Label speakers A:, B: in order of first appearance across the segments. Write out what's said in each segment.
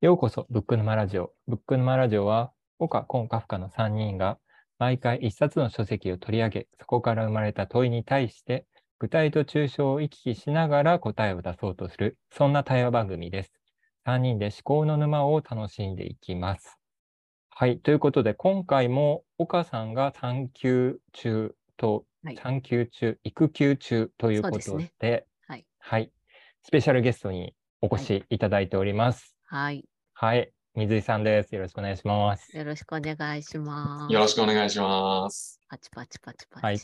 A: ようこそ、ブック沼ラジオ。ブック沼ラジオは、岡、コン、カフカの3人が、毎回一冊の書籍を取り上げ、そこから生まれた問いに対して、具体と抽象を行き来しながら答えを出そうとする、そんな対話番組です。3人で思考の沼を楽しんでいきます。はい、ということで、今回も岡さんが産休中と、
B: はい
A: 産休中、育休中ということで、
B: ですねはい。
A: はい、スペシャルゲストにお越しいただいております。
B: はい。
A: はい、水井さんです。よろしくお願いします。
B: よろしくお願いします。
C: よろしくお願いします。
B: パチパチパチパチ。
A: はい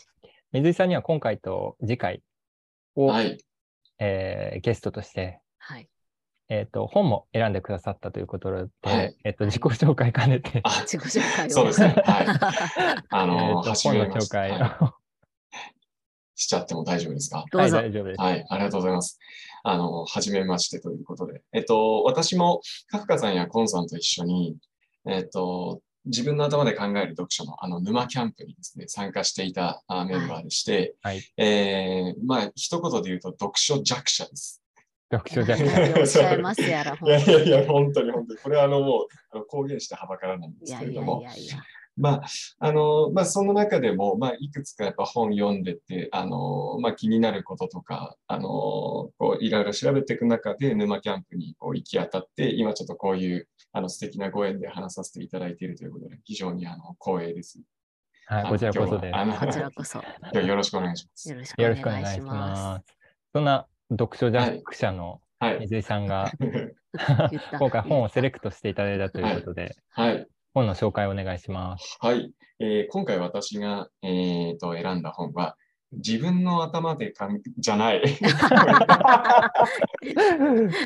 A: 水井さんには今回と次回を、
C: はい。
A: えーゲストとして、
B: はい。
A: えっと本も選んでくださったということで、
C: はい
A: えっと自己紹介兼ねて、
C: あ、
B: 自己紹介を。
C: そうですね。はい。あ
A: え
C: の、
A: ーと
C: 初
A: 本の紹介を、
C: はいしちゃっても大丈夫ですか？
A: はい、
B: どうぞ。
A: 大丈夫です。
C: はい、ありがとうございます。あの、初めましてということで。えっと、私もカフカさんやコンさんと一緒に、えっと、自分の頭で考える読書のあの沼キャンプにですね、参加していたあメンバーでして、
A: はい、
C: えー、まあ、一言で言うと読書弱者です。
A: 読書じゃ
B: 何をおっしゃいますやら、
C: いやいやいや、
B: 本
C: 本当に本当に。これはあの、もう、あの公言してはばからないんですけれども、
B: やいやいや。
C: まあ、あの、まあ、その中でも、まあ、いくつかやっぱ本読んでて、あの、まあ、気になることとか、あの、こう、いろいろ調べていく中で、沼キャンプにこう行き当たって、今ちょっとこういう、あの、素敵なご縁で話させていただいているということで、非常に、あの、光栄です。
A: はい、こちらこそです。
C: あの
B: こちらこそ。
C: よろしくお願いします。
B: よろしくお願いし
A: ま
B: ます。
A: す。そんな読書弱者の
C: はい。
A: 水井さんが、
B: 言った
A: 今回本をセレ
B: ク
A: クトしていただいたということで、
C: はい。
A: 本の紹介をお願いします。
C: はい。えー今回私が、えーと選んだ本は、自分の頭でかん、じゃない。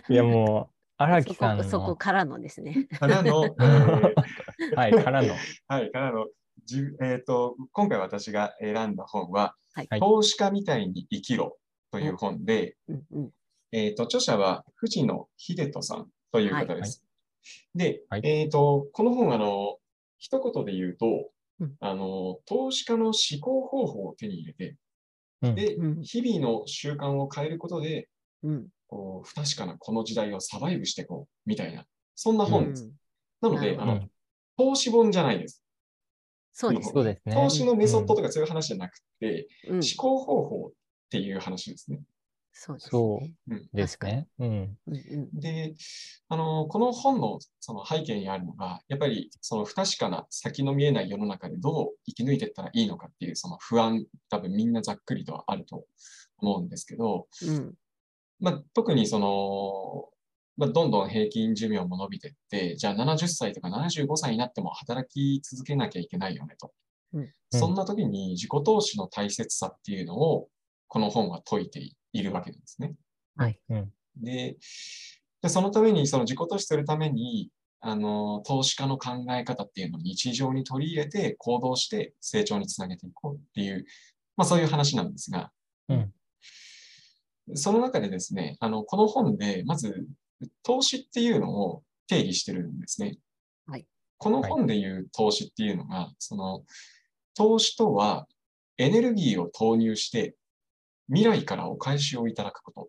A: いやもう、荒木さん
B: そこそこ
A: の、
B: からのですね。
C: からの、えー
A: はい、からの、
C: はい、からの、じえっ、と、今回私が選んだ本は、
B: はい
A: はい
C: 投資家みたいに生きろという本で、
B: うんうん
C: えっ、と、著者は藤野秀人さんという方です。で、
A: はい
C: えっ、と、この本、あの、一言で言うと、
B: うん
C: あの、投資家の思考方法を手に入れて、
A: うん
C: で、
B: うん
C: 日々の習慣を変えることで、
B: うん
C: こう不確かなこの時代をサバイブしていこう、みたいな、そんな本です。なので、
B: な
C: あの、
A: うん
C: 投資本じゃないです。
B: そうですね。
A: そうですね。
C: 投資のメソッドとかそういう話じゃなくて、
B: うん
C: 思考方法っていう話ですね。
B: そうです
A: そう
B: ね。
C: うん、
A: ですね。うん。
B: うんうん
C: で、あの、この本のその背景にあるのが、やっぱりその不確かな先の見えない世の中でどう生き抜いていったらいいのかっていうその不安、多分みんなざっくりとはあると思うんですけど、
B: うん
C: まあ、特にその、まあ、どんどん平均寿命も伸びていって、じゃあ70歳とか75歳になっても働き続けなきゃいけないよねと。
B: うん
C: そんな時に自己投資の大切さっていうのを、この本は説いているわけなんですね。
B: はい
A: うん。
C: で、でそのために、その自己投資するために、あの、投資家の考え方っていうのを日常に取り入れて行動して成長につなげていこうっていう、まあそういう話なんですが、
A: うん
C: その中でですね、あの、この本で、まず、投資っていうのを定義してるんですね。
B: はい
C: この本でいう投資っていうのが、その、投資とはエネルギーを投入して未来からお返しをいただくことっ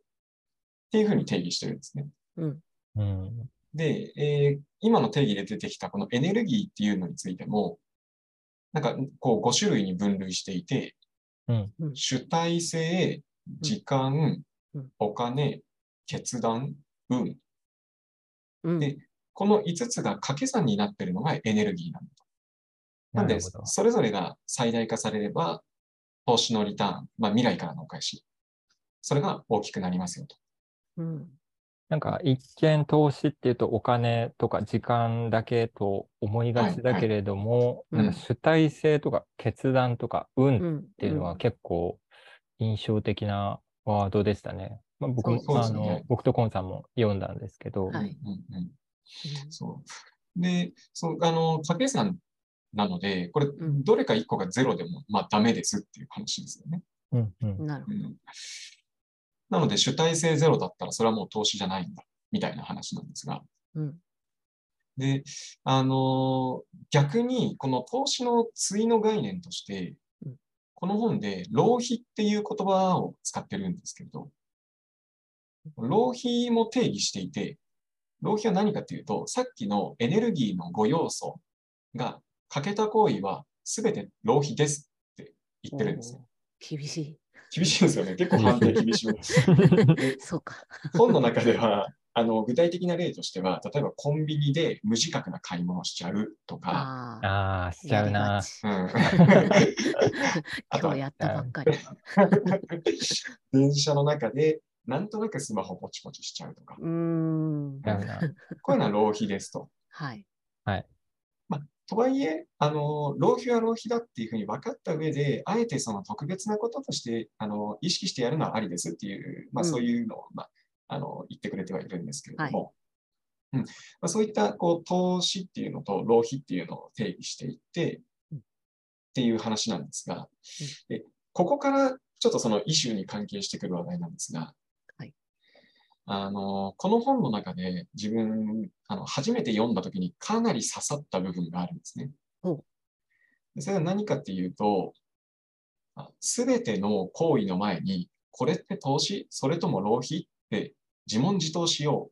C: ていうふうに定義してるんですね。
B: うん
A: うん。
C: で、えー今の定義で出てきたこのエネルギーっていうのについても、なんかこう5種類に分類していて、
A: うん
B: うん
C: 主体性、時間
B: うん、
C: お金、決断、運。
B: うん
C: でこの5つが掛け算になっているのがエネルギーなんだと。なんでそれぞれが最大化されれば、投資のリターン、まあ未来からのお返し。それが大きくなりますよと。
B: うん。
A: なんか一見投資っていうとお金とか時間だけと思いがちだけれども、
B: はいはい
A: なんか主体性とか決断とか運っ
B: うん。
A: ていうのは結構印象的なワードでしたね。まあ、僕あの、僕とコンさんも読んだんですけど、
B: はい。
C: うんうん。うん。そう。で、そう、あの、掛け算なので、これ、
B: ん
C: どれか1個がゼロでも、まあ、ダメですっていう話ですよね。
A: うんうん
B: うんなるほど。
C: うん。なので、主体性ゼロだったら、それはもう投資じゃないんだ、みたいな話なんですが。
B: うん
C: で、あの、逆に、この投資の対の概念として
B: うん、
C: この本で、浪費っていう言葉を使ってるんですけど、浪費も定義していて、浪費は何かっていうと、さっきのエネルギーの5要素が欠けた行為は全て浪費ですって言ってるんですね。
B: おー厳しい。
C: 厳しいですよね。結構判定厳しい。で
B: そうか。
C: 本の中では、あの具体的な例としては、例えばコンビニで無自覚な買い物をしちゃうとか、
B: ああ。
A: ああ、しちゃうな。
C: うん、あとは
B: 今日やったばっかり。
C: 電車の中でなんとなくスマホポチポチしちゃうとか、
B: うーん。
C: こういうのは浪費ですと。
B: はい。
C: まあ、とはいえ、あの、浪費は浪費だっていうふうに分かった上で、あえてその特別なこととして、あの、意識してやるのはありですっていう、まあ、
B: うん。
C: そういうのを、まあ、あの、言ってくれてはいるんですけれども、うん。まあ、そういった、こう、投資っていうのと浪費っていうのを定義していって、
B: うん。
C: っていう話なんですが、でここからちょっとそのイシューに関係してくる話題なんですが、
B: はい
C: あの、この本の中で自分、あの、初めて読んだ時にかなり刺さった部分があるんですね。それは何かっていうと、すべての行為の前に、これって投資それとも浪費って自問自答しよ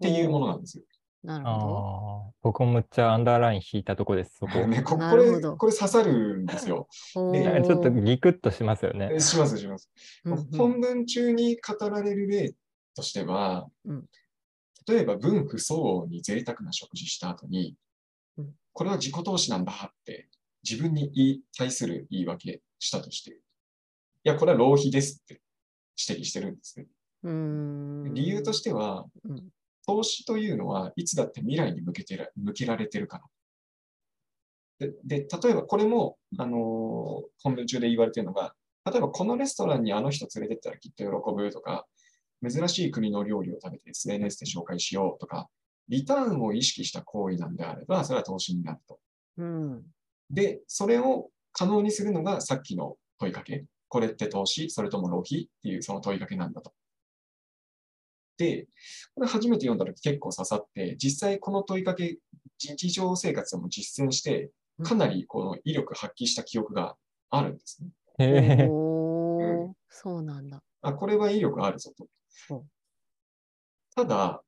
C: うっていうものなんですよ。
B: なるほど。
A: 僕もむっちゃアンダーライン引いたとこです、そこ。
C: ね、ここれ、
B: なるほど
C: これ刺さるんですよ。
A: ちょっとギクッとしますよね。
C: えします、します。本文中に語られる例としては、
B: うん
C: 例えば分不相応に贅沢な食事した後に、
B: うん
C: これは自己投資なんだって自分に言い対する言い訳したとして、いや、これは浪費ですって指摘してるんですね。理由としては、
B: うん
C: 投資というのはいつだって未来に向けてら向けられてるから。で、で例えばこれも、あのー本文中で言われてるのが、例えばこのレストランにあの人連れてったらきっと喜ぶとか、珍しい国の料理を食べて SNS で紹介しようとか、リターンを意識した行為なんであれば、それは投資になると。
B: うん。
C: で、それを可能にするのがさっきの問いかけ。これって投資それとも浪費っていうその問いかけなんだと。で、これ初めて読んだ時結構刺さって、実際この問いかけ、日常生活でも実践して、かなりこの威力発揮した記憶があるんですね。
A: へえ。
B: おー、そうなんだ。
C: あ、これは威力あるぞと
B: うん。
C: ただ、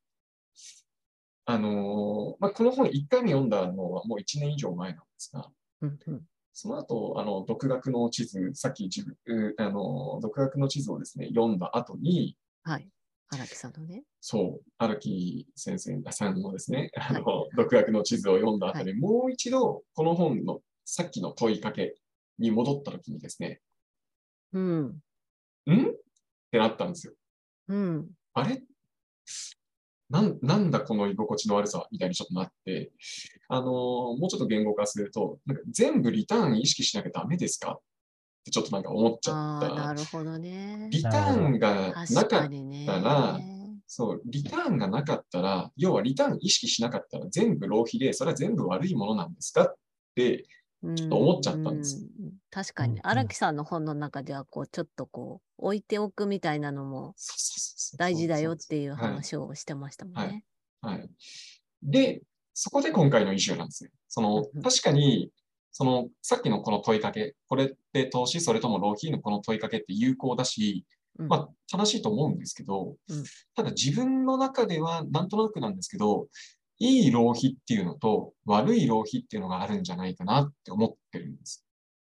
C: あのーまあ、この本1回目読んだのはもう1年以上前なんですが、
B: うんうん。
C: その後、あの、独学の地図、さっき自分、うあの、独学の地図をですね、読んだ後に、
B: はい。荒木さんのね。
C: そう、荒木先生さんのですね、あの、
B: は
C: 独学の地図を読んだ後で、もう一度、この本のさっきの問いかけに戻った時にですね、
B: うん。
C: ん？ってなったんですよ。
B: うん。
C: あれ？なんなんだこの居心地の悪さみたいにちょっとなって、あのーもうちょっと言語化すると、なんか全部リターン意識しなきゃダメですか？ってちょっとなんか思っちゃった。
B: るほどね。
C: リターンがな
B: 確
C: かっ。たらそう、リターンがなかったら、要はリターン意識しなかったら全部浪費で、それは全部悪いものなんですか？って、
B: ち
C: ょっと思っちゃったんです
B: 確かに、
A: うんうん
B: 荒木さんの本の中では、こう、ちょっとこう、置いておくみたいなのも大事だよっていう
C: はい
B: 話をしてましたもんね。
C: はい。で、そこで今回のイシューなんですね。その
B: うん、
C: 確かに、その、さっきのこの問いかけ、これって投資、それとも浪費のこの問いかけって有効だし、
B: うん
C: まあ、正しいと思うんですけど、
B: うん
C: ただ自分の中ではなんとなくなんですけど、いい浪費っていうのと悪い浪費っていうのがあるんじゃないかなって思ってるんです。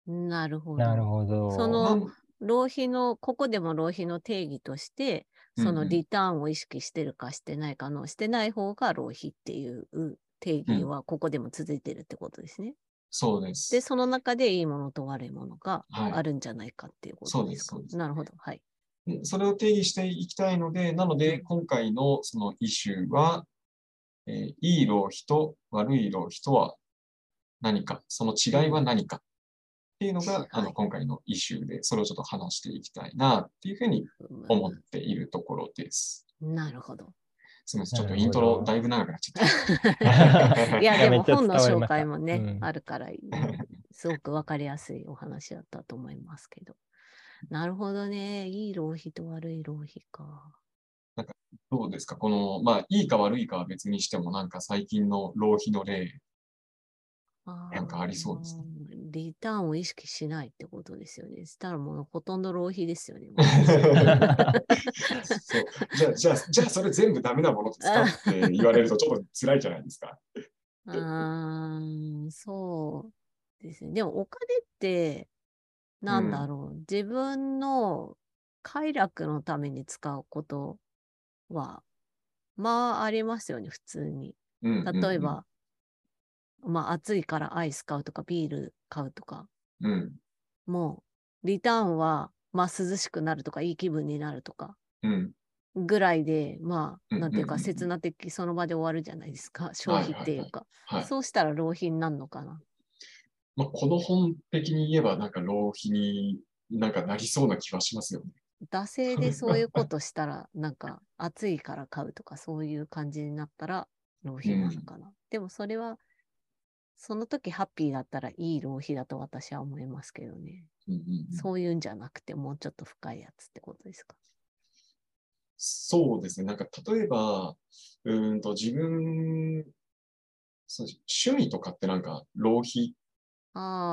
B: なるほど。
A: なるほど。
B: その浪費の、ここでも浪費の定義として、その
C: うんうん
B: リターンを意識してるかしてないかの、してない方が浪費っていう定義はここでも続いてるってことですね。
C: そうです。
B: で、その中でいいものと悪いものが
C: はい
B: あるんじゃないかっていうことですか？
C: そうですそうです
B: なるほど。はい。
C: うんそれを定義していきたいので、なので、今回のそのイシューは、えーいい浪費と悪い浪費とは何か、その違いは何か？っていうのが、あの、
B: はい
C: 今回のイシューで、それをちょっと話していきたいなっていうふうに思っているところです。
B: なるほど。
C: すみません、ちょっとイントロだいぶ長くなっちゃった。
B: いや、でも本の紹介もね、
A: うん
B: あるから、すごくわかりやすいお話だったと思いますけど。なるほどね。いい浪費と悪い浪費か。
C: どうですか？この、まあ、いいか悪いかは別にしても、なんか最近の浪費の例、なんかありそうですね
B: リターンを意識しないってことですよね。したらもうほとんど浪費ですよね。
C: そうじゃあ、じゃあ、じゃあそれ全部ダメなものですかって言われるとちょっと辛いじゃないですか。
B: うーん、そうですね。でもお金って、なんだろう、自分の快楽のために使うことは、まあありますよね、普通に。
C: うん
B: 例え、ば、まあ暑いからアイス買うとか、ビール買うとか、
C: うんうん
B: もう、リターンは、まあ涼しくなるとか、いい気分になるとか、
C: うん
B: ぐらいで、まあ、
C: うん
B: なんていうか、
C: うんうんうん
B: 刹那的その場で終わるじゃないですか、消費っていうか。
C: はい
B: そうしたら浪費になるのかな。
C: まあ、この本的に言えば、なんか浪費になんかなりそうな気はしますよね。
B: 惰性でそういうことしたら、なんか 暑いから買うとかそういう感じになったら浪費なのかな。でもそれは、その時ハッピーだったらいい浪費だと私は思いますけどね。
C: うんうんうん
B: そういうんじゃなくて、もうちょっと深いやつってことですか？
C: そうですね。なんか例えば、うーんと自分、そう趣味とかってなんか浪費。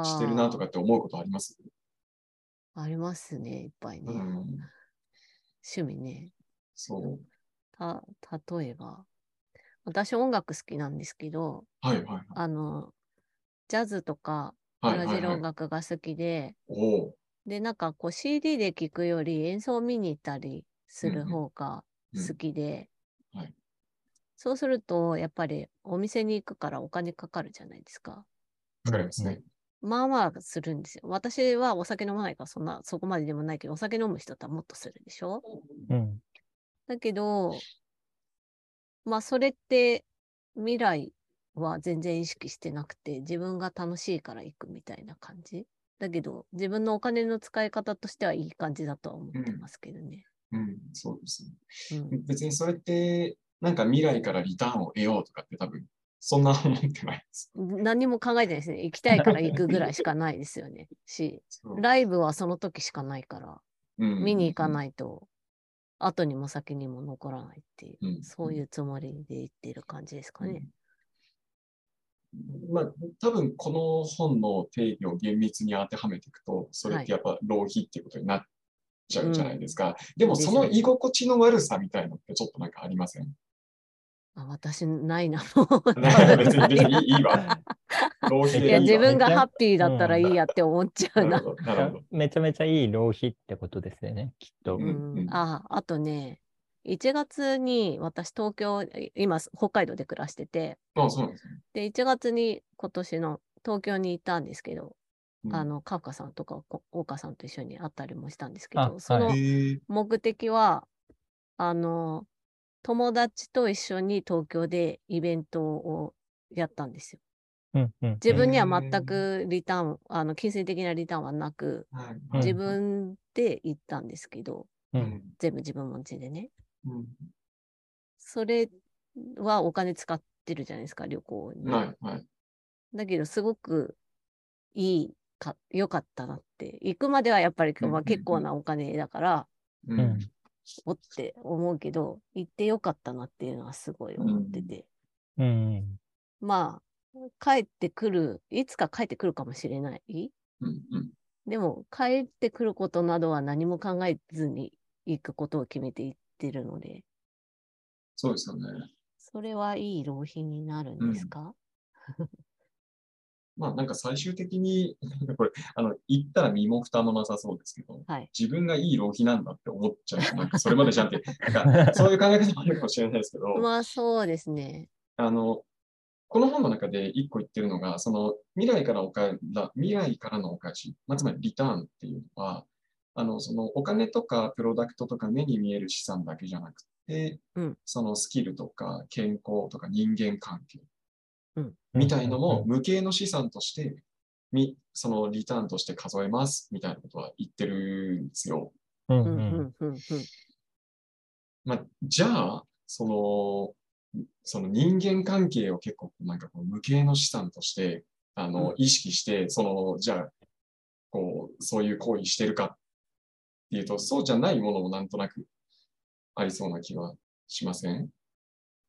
C: してるなとかって思うことあります？
B: ありますね、いっぱいね。
C: うん。
B: 趣味ね。
C: そう。
B: た、例えば、私音楽好きなんですけど、
C: はいはい
B: あの、ジャズとか
C: はい。
B: ブラジル音。楽が好きで。で、なんかこう CD で聴くより演奏を見に行ったりする方が
C: うん
B: 好きで、
C: はい
B: そうすると、やっぱりお店に行くからお金かかるじゃないですか。
C: わかりますね。
B: まあまあするんですよ。私はお酒飲まないからそんな、そこまででもないけど、お酒飲む人とはもっとするでしょ？
A: うん。
B: だけど、まあそれって未来は全然意識してなくて、自分が楽しいから行くみたいな感じ。だけど、自分のお金の使い方としてはいい感じだとは思ってますけどね。
C: うん、そうですね。
B: うん
C: 別にそれって、なんか未来からリターンを得ようとかって多分、そんな思ってないです。
B: 何も考えてないですね。行きたいから行くぐらいしかないですよね。し、ライブはその時しかないから、見に行か
C: い。
B: ないと、後にも先にも残らないっていう、
C: うん
B: そういうつもりで行ってる感じですかね。
C: まあ、多分この本の定義を厳密に当てはめていくと、それってやっぱ浪費っていうことになっちゃうじゃないですか。でもその居心地の悪さみたいのってちょっとなんかありません？
B: あ私、ないな、もう。
C: 別に別にいいいいわ。浪費でいい
B: いや、
C: わ。
B: 自分がハッピーだったらいいやって思っちゃうな。
A: めちゃめちゃいい浪費ってことですよね、きっと。
C: う
B: うん
C: うん
B: あ、あとね、1月に私東京、い今北海道で暮らしてて、
C: あそうなんですね。
B: で、1月に今年の東京に行ったんですけど、
C: うん。
B: あの、カフカさんとかこ岡さんと一緒に会ったりもしたんですけ
A: あ
B: ど、その目的は、あの、友達と一緒に東京でイベントをやったんですよ。
A: うんうん
B: 自分には全くリターン、あの、金銭的なリターンはなく、自分で行ったんですけど、
A: う
C: うん。ん
B: 全部自分持ちでね。
C: うん
B: それはお金使ってるじゃないですか、旅行に。
C: はいはい。
B: だけど、すごくいいか、良かったなって。行くまではやっぱり、
C: うんうんうん
B: まあ、結構なお金だから、
C: う
A: うんん。
B: おって思うけど、行って良かったなっていうのはすごい思ってて。
A: うん。
B: まあ、帰ってくる、いつか帰ってくるかもしれない。
C: うんうん
B: でも、帰ってくることなどは何も考えずに行くことを決めて行ってるので、
C: そうですよね。
B: それはいい浪費になるんですか、
C: まあなんか最終的に、これ、あの、言ったら身も蓋もなさそうですけど、
B: はい。
C: 自分がいい浪費なんだって思っちゃうと。なんかそれまでじゃんって、なんかそういう考え方もあるかもしれないですけど、
B: まあ、そうですね。
C: あの、この本の中で一個言ってるのが、その未来からお金だ、未来からのお返し、まあ、つまりリターンっていうのは、あの、そのお金とかプロダクトとか目に見える資産だけじゃなくて、
B: うん
C: そのスキルとか健康とか人間関係
B: うん
C: みたいのも無形の資産として、みそのリターンとして数えますみたいなことは言ってるんですよ。
A: うん。
B: う
A: うんん。
B: うんうんうん
C: まあ、じゃあ、その、その人間関係を結構なんかこう無形の資産として、あの、
B: うん
C: 意識して、その、じゃあ、こう、そういう行為してるかっていうと、そうじゃないものもなんとなくありそうな気はしません？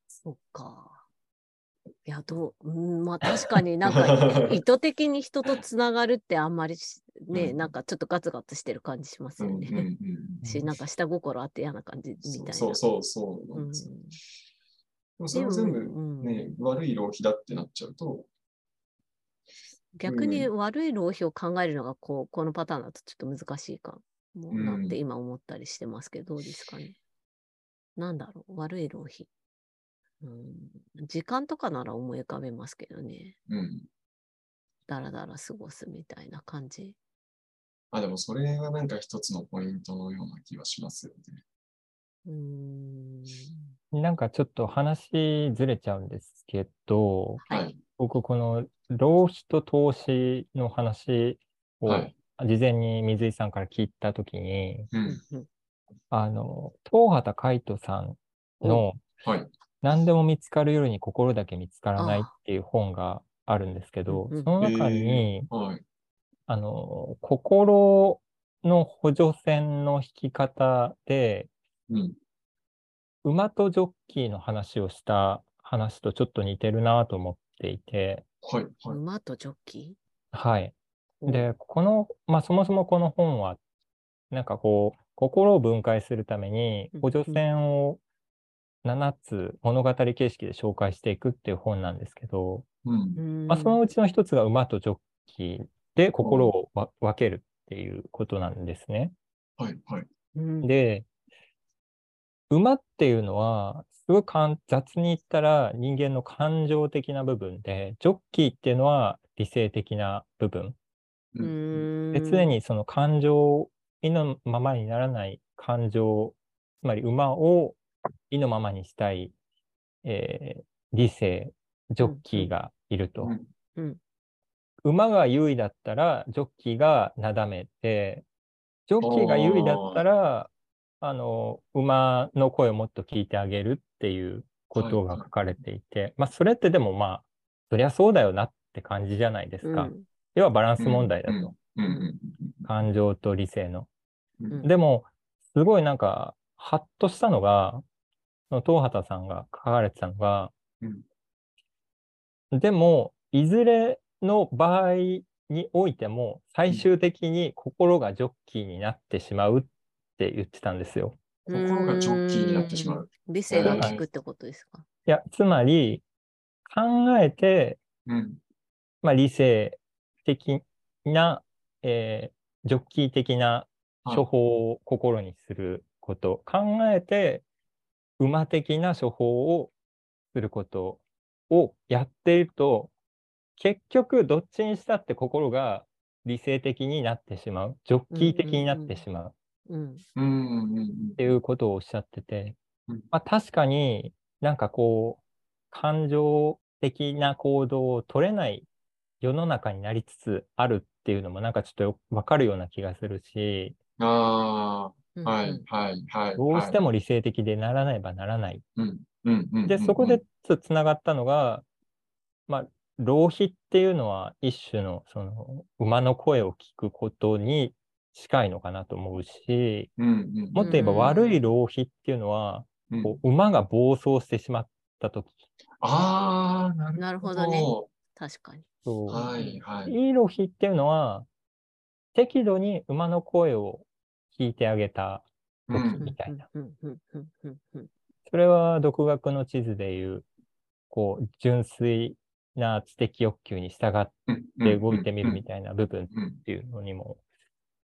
B: そっか。いや、どう、うん、まあ確かになんか 意図的に人とつながるってあんまりしね、
C: うん
B: なんかちょっとガツガツしてる感じしますよね。
C: うんうんうん
B: し、なんか下心あって嫌な感じみたいな。
C: そうそうそうそうなんですよ。でもそれを全部
B: でもうん
C: ね、悪い浪費だってなっちゃうと、
B: 逆に悪い浪費を考えるのがこうこのパターンだとちょっと難しいかもなって今思ったりしてますけど、どうですかね。なんだろう、悪い浪費。うん、時間とかなら思い浮かべますけどね。
C: うん。
B: だらだら過ごすみたいな感じ。
C: あ、でもそれはなんか一つのポイントのような気はしますよね。
B: うーん。
A: なんかちょっと話ずれちゃうんですけど、
B: はい。
C: はい
A: 僕この浪費と投資の話を
C: はい
A: 事前に水井さんから聞いたときに、
C: う。
B: うん
A: あの、東畑海人さんの
C: はい。
A: 何でも見つかる夜に心だけ見つからないっていう本があるんですけどその中に、
C: はい。
A: あの、心の補助線の引き方で、
C: うん。
A: 馬とジョッキーの話をした話とちょっと似てるなと思っていて、
C: はい。はい。
B: 馬とジョッキ
A: はい。
B: ー
A: で、この、まあそもそもこの本は、なんかこう、心を分解するために
B: うん
A: 補助線を7つ物語形式で紹介していくっていう本なんですけど、
C: うん。
B: うん
A: まあ、そのうちの一つが馬とジョッキーで心をわ分けるっていうことなんですね。
C: はい。はい。
B: うん
A: で、馬っていうのは、すごくかん雑に言ったら人間の感情的な部分で、ジョッキーっていうのは理性的な部分。で、常にその感情、意のままにならない感情、つまり馬を意のままにしたい、えー理性、ジョッキーがいると。
C: うん。
B: うん。
A: 馬が優位だったら、ジョッキーがなだめて、ジョッキーが優位だったら、あの、馬の声をもっと聞いてあげるっていうことが書かれていて、まあ、それってでもまあ、そりゃそうだよなって感じじゃないですか。
B: うん
A: 要はバランス問題だと。
C: うん。うん。
A: 感情と理性の。
C: うん。
A: でも、すごいなんか、ハッとしたのが、その東畑さんが書かれてたのが、でも、いずれの場合においても、最終的に心がジョッキーになってしまうって言ってたんですよ。
C: 心がジョッキーになってしまう。
B: 理性が効くってことですか？
A: いや、つまり、考えて、
C: うん。
A: まあ、理性的な、えージョッキー的な処方を心にすること、考えて馬的な処方をすることをやっていると、結局どっちにしたって心が理性的になってしまう、ジョッキー的になってしまう
B: うん。
C: うん。うん。
A: っていうことをおっしゃってて
C: うん、
A: まあ、確かになんかこう、感情的な行動を取れない世の中になりつつあるっていうのもなんかちょっとよわかるような気がするし、
C: あはい。はい。はい。
A: どうしても理性的でならないばならない。
C: うん。うん。うん。
A: で、そこでつながったのが、まあ、浪費っていうのは一種のその馬の声を聞くことに近いのかなと思うし、
C: うん。うん。
A: もっと言えば
B: うん
A: 悪い浪費っていうのは、
C: うん。
A: こう馬が暴走してしまったとき、
C: ああ。なるほど
B: ね確かに。
A: そう
C: はい。はい。
A: いい浪費っていうのは、適度に馬の声を聞いてあげた時
C: うん
A: みたいな。
B: うんうんうんうんうん
A: それは独学の地図でいう、こう、純粋な知的欲求に従って動いてみるみたいな部分っ
C: うん。
A: ていうのにも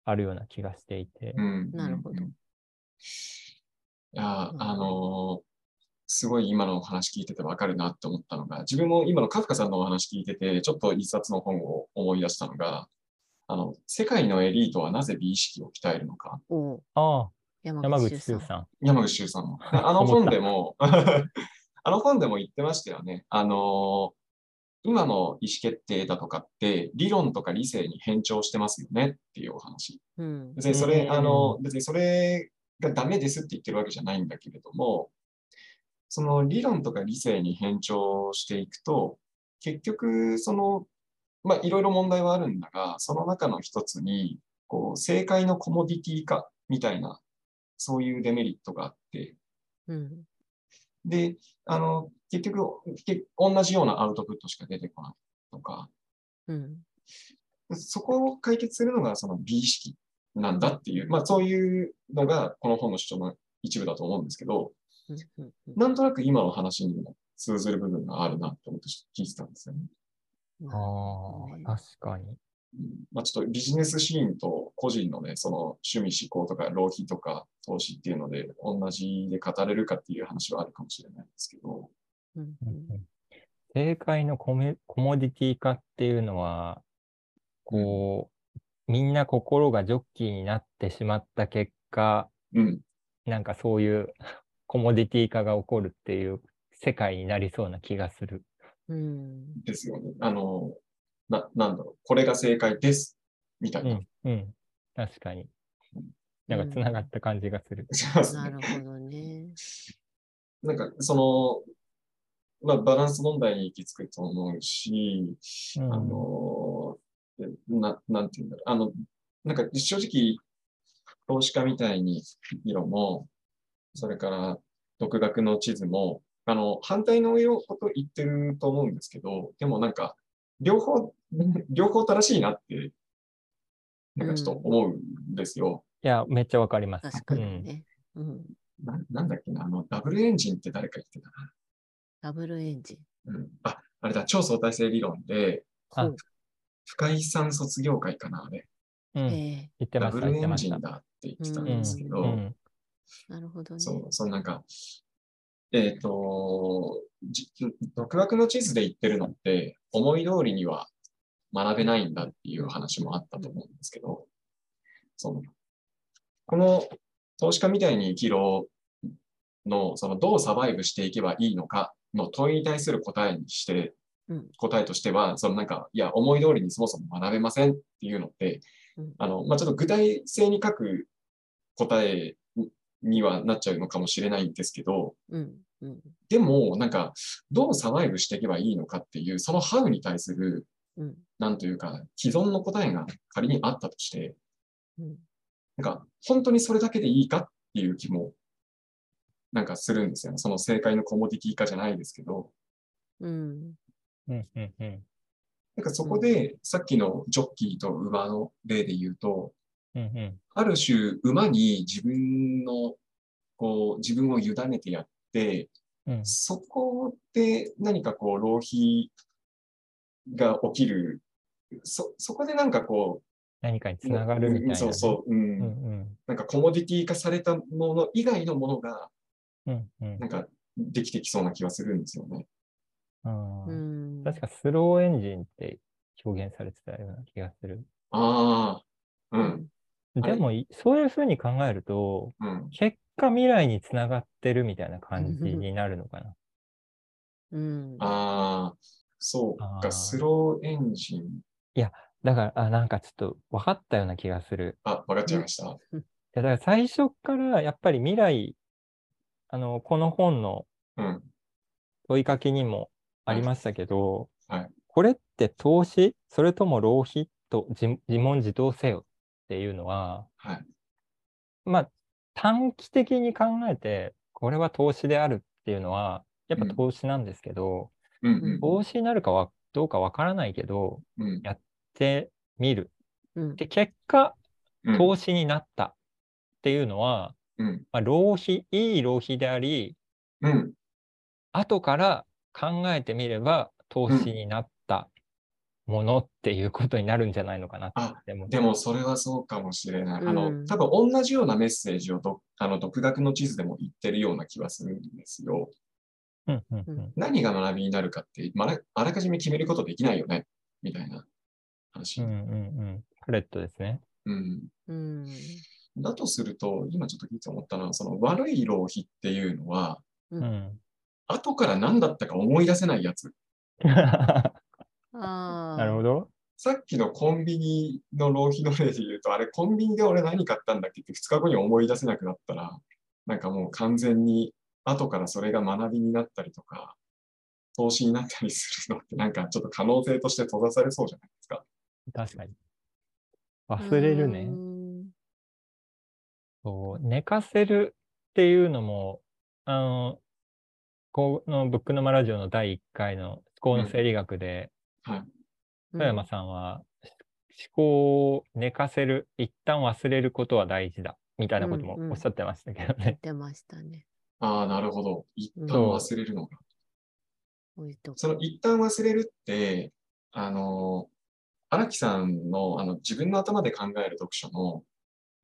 A: あるような気がしていて。
C: うん。
B: なるほど
C: いや、
B: うん
C: あのーすごい今のお話聞いててわかるなって思ったのが、自分も今のカフカさんのお話聞いてて、ちょっと一冊の本を思い出したのが、あの、世界のエリートはなぜ美意識を鍛えるのか。
A: ああ、
B: 山
A: 山口
B: 口周さん。
C: 山口周さんの。あの本でも、あの本でも言ってましたよね。あのー今の意思決定だとかって、理論とか理性に変調してますよねっていうお話。
B: うん
C: 別にそれ、
A: うん
C: あの、別にそれがダメですって言ってるわけじゃないんだけれども、その理論とか理性に変調していくと、結局、その、まあ、いろいろ問題はあるんだが、その中の一つに、こう、正解のコモディティ化みたいな、そういうデメリットがあって、
B: うん。
C: で、あの、結局、け同じようなアウトプットしか出てこないとか、
B: うん。
C: そこを解決するのがその美意識なんだっていう、まあそういうのがこの本の主張の一部だと思うんですけど、なんとなく今の話にも通ずる部分があるなと思って聞いてたんですよね。
A: ああ、確かに。
C: うん。まあ、ちょっとビジネスシーンと個人のね、その趣味思考とか浪費とか投資っていうので同じで語れるかっていう話はあるかもしれないですけど、
A: 正解のコメコモディティ化っていうのは、こう、みんな心がジョッキーになってしまった結果、
C: うん、
A: なんかそういうコモディティ化が起こるっていう世界になりそうな気がする。
B: うん
C: ですよね。あの、な、なんだろう、これが正解です、みたいうな。
A: ん、うん。確かに。なんかつながった感じがする。
C: しますね
B: なるほどね。
C: なんか、その、まあ、バランス問題に行き着くと思うし、
A: うん
C: あの、えな、なんていうんだろう。あの、なんか正直、投資家みたいに色も、それから独学の地図も、あの、反対のこと言ってると思うんですけど、でもなんか、両方、両方正しいなって、なんかちょっと思うんですよ。
A: いや、めっちゃわかります。
B: 確か
A: うん
B: にね。うん。
C: ななんだっけな、あの、ダブルエンジンって誰か言ってたな。
B: ダブルエンジン。
C: うん。あ、あれだ、超相対性理論で、深井さん卒業会かな、あれ。
A: うん。
B: え
A: 言ってました、
C: ダブルエン。ジンだって言ってたん
A: うん
C: ですけど、
A: うん。
B: えなるほどね。
C: そう、そのなんか、えっ、と、じ独学の地図で言ってるのって、思い通りには学べないんだっていう話もあったと思うんですけど、その、この投資家みたいに生きろの、その、どうサバイブしていけばいいのかの問いに対する答えにして、
B: うん
C: 答えとしては、そのなんか、いや、思い通りにそもそも学べませんっていうのって、
B: うん
C: あの、まあ、ちょっと具体性に書く答えにはなっちゃうのかもしれないんですけど、
B: うん。うん。
C: でも、なんか、どうサバイブしていけばいいのかっていう、そのハウに対する、
B: うん。
C: なんというか、既存の答えが仮にあったとして、
B: うん。
C: なんか、本当にそれだけでいいかっていう気も、なんかするんですよね。その正解のコモディティ化じゃないですけど、
B: うん。
A: うん、うん、うん。
C: なんかそこで、さっきのジョッキーと馬の例で言うと、
A: うん、うん。
C: ある種、馬に自分の、こう、自分を委ねてやって、
A: うん、
C: そこで何かこう、浪費が起きる。そ、そこでなんかこ
A: 何かに
C: う、
A: つながるみたいなね。
C: そうそう、うん。
A: うん、うん。
C: なんかコモディティ化されたもの以外のものが、
A: うん、うん
C: なんかできてきそうな気がするんですよね。
A: あ
B: う
A: ー
B: ん。
A: 確かスローエンジンって表現されてたような気がする。
C: ああ、うん、
A: でもい、そういうふうに考えると、
C: うん。
A: 結果未来につながってるみたいな感じになるのかな？
B: うん。
C: ああ、そうか、スローエンジン。
A: だから、あ、なんかちょっと分かったような気がする。
C: あ、わかっちゃいました。
A: いやだから最初からやっぱり未来、あの、この本の
C: うん。
A: 問いかけにもありましたけど、
C: はい
A: これって投資？それとも浪費？と自自問自答せよっていうのは、
C: はい。
A: まあ、短期的に考えて、これは投資であるっていうのは、やっぱ
C: うん
A: 投資なんですけど、
C: うんうん
A: 投資になるかはどうかわからないけど、
C: うん。
A: でみる。
B: うん。
A: で、結果、
C: うん。
A: 投資になったっていうのは、
C: うん。
A: まあ、浪費、いい浪費であり、
C: うん。
A: 後から考えてみれば投資になったものっていうことになるんじゃないのかな
C: あ
A: って思う。
C: でもそれはそうかもしれない。あの、
B: うん
C: 多分同じようなメッセージをどあの独学の地図でも言ってるような気はするんですよ。
A: うんうんうん
C: 何が学びになるかって、まあ、あらかじめ決めることできないよね、みたいな話。
A: うんうんうん。パレットですね。
C: うん
B: うん。
C: だとすると、今ちょっと聞いて思ったのは、その悪い浪費っていうのは、
B: う。
A: うんん。
C: 後から何だったか思い出せないやつ。
A: なるほど。
C: さっきのコンビニの浪費の例で言うと、あれコンビニで俺何買ったんだっけって2日後に思い出せなくなったら、なんかもう完全に後からそれが学びになったりとか、投資になったりするのってなんかちょっと可能性として閉ざされそうじゃないですか。
A: 確かに。忘れるね
B: う。ん
A: そう寝かせるっていうのも、あの、考のブックノマラジオの第1回の思考の整理学で、
C: はい。
B: うん
A: 富山さんは、思考を寝かせる、一旦忘れることは大事だ、みたいなことも
B: うんうん
A: おっしゃってましたけどね。
B: 言ってましたね。
C: ああ、なるほど。一
B: うん
C: 旦忘れるのが。
B: 置いとく
C: その一旦忘れるって、あの、荒木さんのあの自分の頭で考える読書の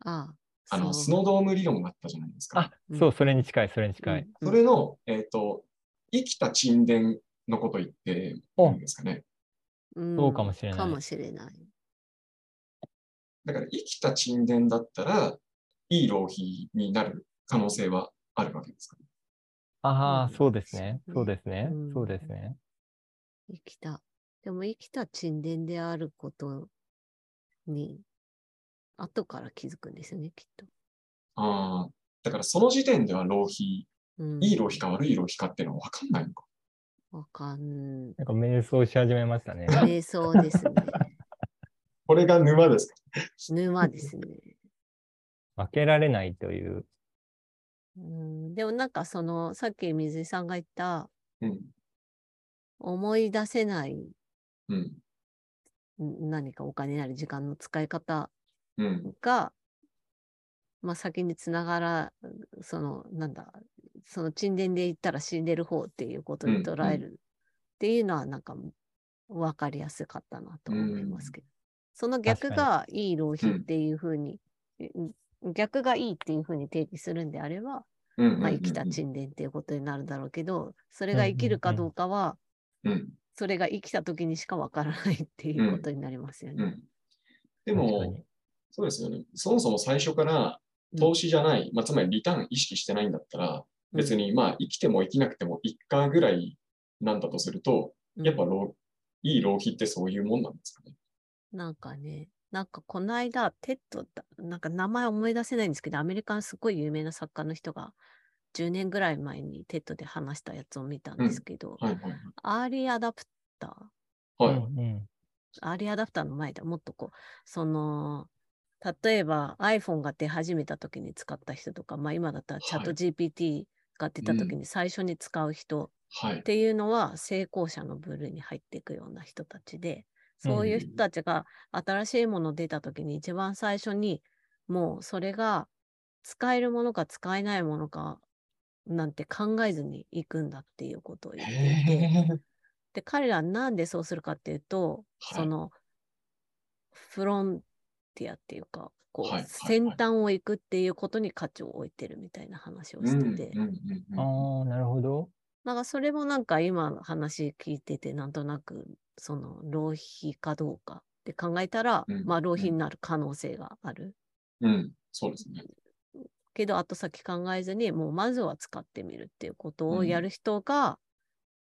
B: あ
C: あのスノードーム理論があったじゃないですか。
A: あ、
B: うん
A: そう、それに近い、それに近い。
B: うん
C: それの、えっ、と、生きた沈殿のこと言ってるんですかね。
B: うん
A: そうかもしれない
B: かもしれない。
C: だから生きた沈殿だったら、いい浪費になる可能性はあるわけですか？ね。
A: ああ、
B: うん
A: そうですね。
B: そう
A: そうですね
B: う。ん
A: そうですね。
B: 生きた。でも生きた沈殿であることに、後から気づくんですよね、きっと。
C: ああ、だからその時点では浪費、
B: うん、
C: いい浪費か悪い浪費かっていうのは分かんないのか。
B: わかん。
A: なんか瞑想し始めましたね。
B: 瞑想ですね。
C: これが沼ですか？
B: 沼ですね。
A: 分けられないという。
B: うん、でもなんかその、さっき水井さんが言った、
C: うん。
B: 思い出せない
C: うん。
B: ん何かお金なり時間の使い方
C: うん。
B: が、まあ、先につながら、その、なんだ、その沈殿で言ったら死んでる方っていうことに捉えるっていうのは、なんか、わかりやすかったなと思いますけど。その逆
A: 確
B: がいい浪費っていうふうに、ん逆がいいっていうふうに定義するんであれば、
C: うん。
B: まあ、生きた沈殿っていうことになるだろうけど、それが生きるかどうかは、
C: うん。
B: それが生きた時にしかわからないっていうことになりますよね。
C: うん。でも、
A: に
C: そうですよね。そもそも最初から投資じゃない、まあ、つまりリターン意識してないんだったら、別にまあ生きても生きなくても一回ぐらいなんだとすると、
B: うん
C: やっぱ浪、いい浪費ってそういうもんなんですかね。
B: なんかね、なんかこの間、テッドだ、なんか名前思い出せないんですけど、アメリカのすごい有名な作家の人が10年ぐらい前にテッドで話したやつを見たんですけど、
C: はいはい
B: アーリーアダプター、
C: はい。はい。
A: うんうん
B: アーリーアダプターの前だ、もっとこう、その、例えば iPhone が出始めた時に使った人とか、まあ今だったらチャット
C: はい
B: GPT が出た時に最初に使う人
C: はい。
B: っ。ていうのは成功者の部類に入っていくような人たちで、そういう人たちが新しいもの出た時に一番最初にもうそれが使えるものか使えないものかなんて考えずに行くんだっていうことを言っていて、で、彼らなんでそうするかっていうと、
C: はい。
B: そのフロンティアっていうか、こう、先端を行くっていうことに価値を置いてるみたいな話を
C: うん
B: してて、
C: うんうんうん。
A: ああ、なるほど。
B: なんかそれもなんか今の話聞いててなんとなくその浪費かどうかって考えたら、
C: うん。
B: まあ浪費になる可能性がある。
C: うん、そうですね。
B: けど後先考えずにもうまずは使ってみるっていうことを
C: うん
B: やる人が、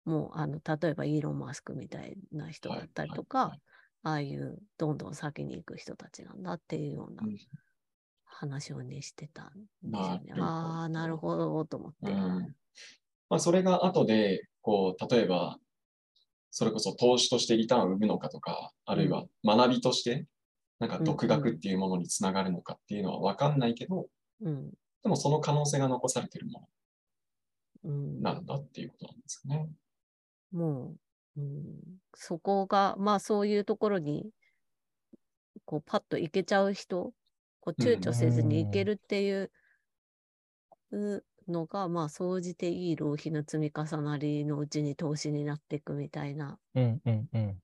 B: もうあの例えばイーロン・マスクみたいな人だったりとか、
C: はいはい
B: ああいうどんどん先に行く人たちなんだっていうような
C: うん
B: 話をねしてたんですよ
C: な
B: ね。ああ、なるほどと思って。
C: うんまあ、それが後で、こう、例えば、それこそ投資としてリターンを生むのかとか、あるいは学びとして、なんか独学っていうものにつながるのかっていうのは分かんないけど、
B: うん。
C: でもその可能性が残されてるも
B: うん
C: のなんだっていうことなんですよね。
B: もう、うん、そこが、まあそういうところに、こうパッと行けちゃう人、こう躊躇せずに行けるっていううのが、まあ総じていい浪費の積み重なりのうちに投資になっていくみたいな
A: うんうんうん。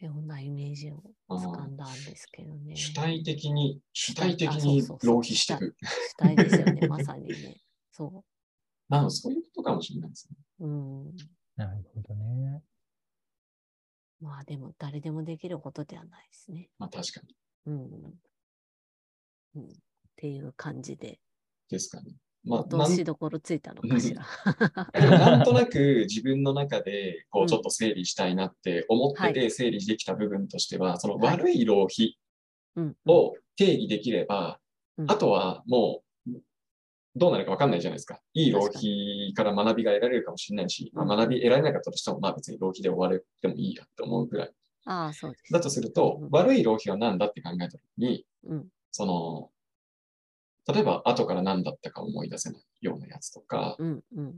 B: ようなイメージをつかんだんですけどね。
C: 主体的に、主体的
B: あ
C: に浪費していく。
B: 主体ですよね、まさにね。そ
C: なので、そういうことかもしれないですね。
B: う。うん。
A: なるほどね。
B: まあでも誰でもできることではないですね。
C: まあ確かに。
B: うん。うん、っていう感じで。
C: ですかね。まあ、
B: 落と
C: なん
B: しどころついたのかしら。
C: なんとなく 自分の中でこ
B: う
C: うんちょっと整理したいなって思って
B: は
C: て整理できた部分としては、その
B: はい
C: 悪い浪費
B: うん、
C: を定義できれば、
B: うん
C: あとはもうどうなるか分かんないじゃないですか。いい浪費から学びが得られるかもしれないし、まあ
B: うん
C: 学び得られなかったとしても、まあ別に浪費で終われてもいいやって思うぐらい。
B: ああ、そうです。
C: だとすると
B: うん、
C: 悪い浪費は何だって考えたときに、
B: うん。
C: その、例えば後から何だったか思い出せないようなやつとか、
B: うん。うん。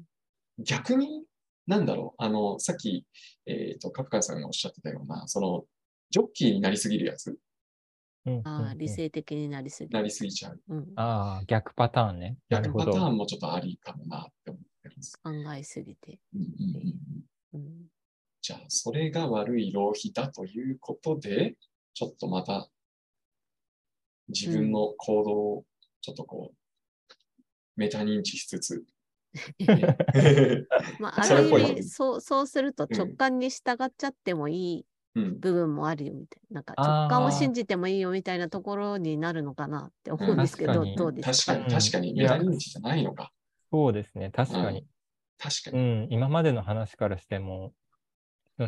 C: 逆になんだろう、あの、さっき、えっ、と、カフカさんがおっしゃってたような、その、ジョッキーになりすぎるやつ、
B: ああ、
A: うん
B: 理性的になりすぎ
C: な
B: る。
C: りすぎちゃう。
B: うん、
A: ああ、逆パターンね。
C: 逆パター。ンもちょっとありかもなって思ってます。
B: 考えすぎて。
C: うんうんうんうん
B: うん、
C: じゃあ、それが悪い浪費だということで、ちょっとまた、自分の行動をちょっとこう、メタ認知しつつ、ね
B: まあ、ある意味そう、そうすると
C: うん
B: 直感に従っちゃってもいい
C: うん、
B: 部分もあるよみたいな。なんか
A: あー。
B: 直感を信じてもいいよみたいなところになるのかなって思うんですけど、
A: 確かに。
B: どうですか？
C: 確かに、確かに、
A: うん
C: メタ認知じゃないのか。
A: そうですね。確かに。う
C: 確かに。
A: ん、今までの話からしても、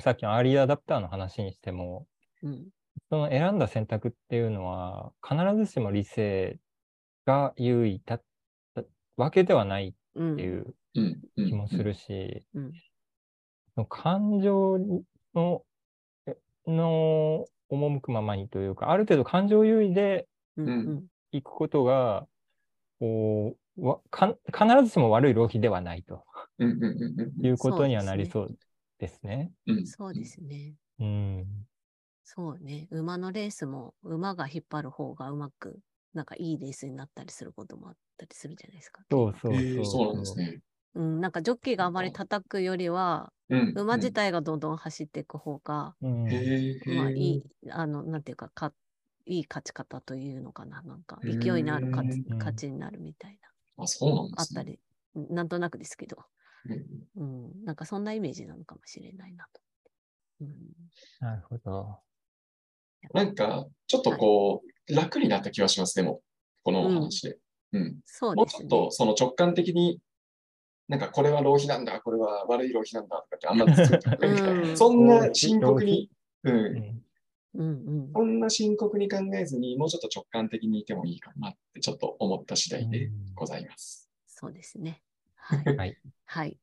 A: さっきのアーリーアダプターの話にしても、
B: うん。
A: その選んだ選択っていうのは、必ずしも理性が優位だったわけではないっ
B: うん
A: ていう
C: うん、うん。
A: 気もするし、感情の、えの赴くままにというか、ある程度感情優位で
B: うんうん
A: 行くことが、こうわか必ずしも悪い浪費ではないと。いうことにはなり
B: そ
A: そうですね。
C: うん
B: そうですね。
A: うん。
B: そうね。馬のレースも馬が引っ張る方がうまく、なんかいいレースになったりすることもあったりするじゃないですか。
A: そうそう
C: えー
A: そう。
C: そうなんですね。
B: うん、なんかジョッキーがあまり叩くよりは、
C: うん。
B: 馬自体がどんどん走っていく方が、
A: うん。
B: まあいい、あの、なんていうか、かいい勝ち方というのかな。なんか、勢いのある勝ち
A: うん
B: 勝ちになるみたい
C: あ、そうなん
B: な、
C: ですね。
B: あったり、なんとなくですけど、
C: うん
B: うん、なんかそんなイメージなのかもしれないなと。うん、
A: なるほど。
C: なんか、ちょっとこう、楽になった気がします、でも、この話で。うん。
B: そうですね。
C: もうちょっと、その直感的に、なんか、これは浪費なんだ、これは悪い浪費なんだとかってあんま作ってなくて
B: うん
C: そんな深刻に、う。
A: うんん。
B: うんうん
C: そんな深刻に考えずに、もうちょっと直感的にいてもいいかなって、ちょっと思った次第でございます。
B: そうですね。はい。
A: はい。
B: はい。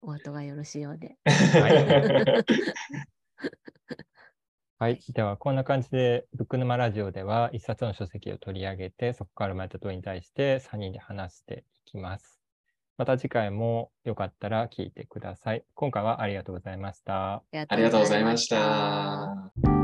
B: お後がよろしいようで。
A: はい。はい。では、こんな感じで、ブック沼ラジオでは、一冊の書籍を取り上げて、そこから生まれた問いに対して3人で話していきます。また次回もよかったら聞いてください。今回はありがとうございました。
B: あり
C: ありがとうございました。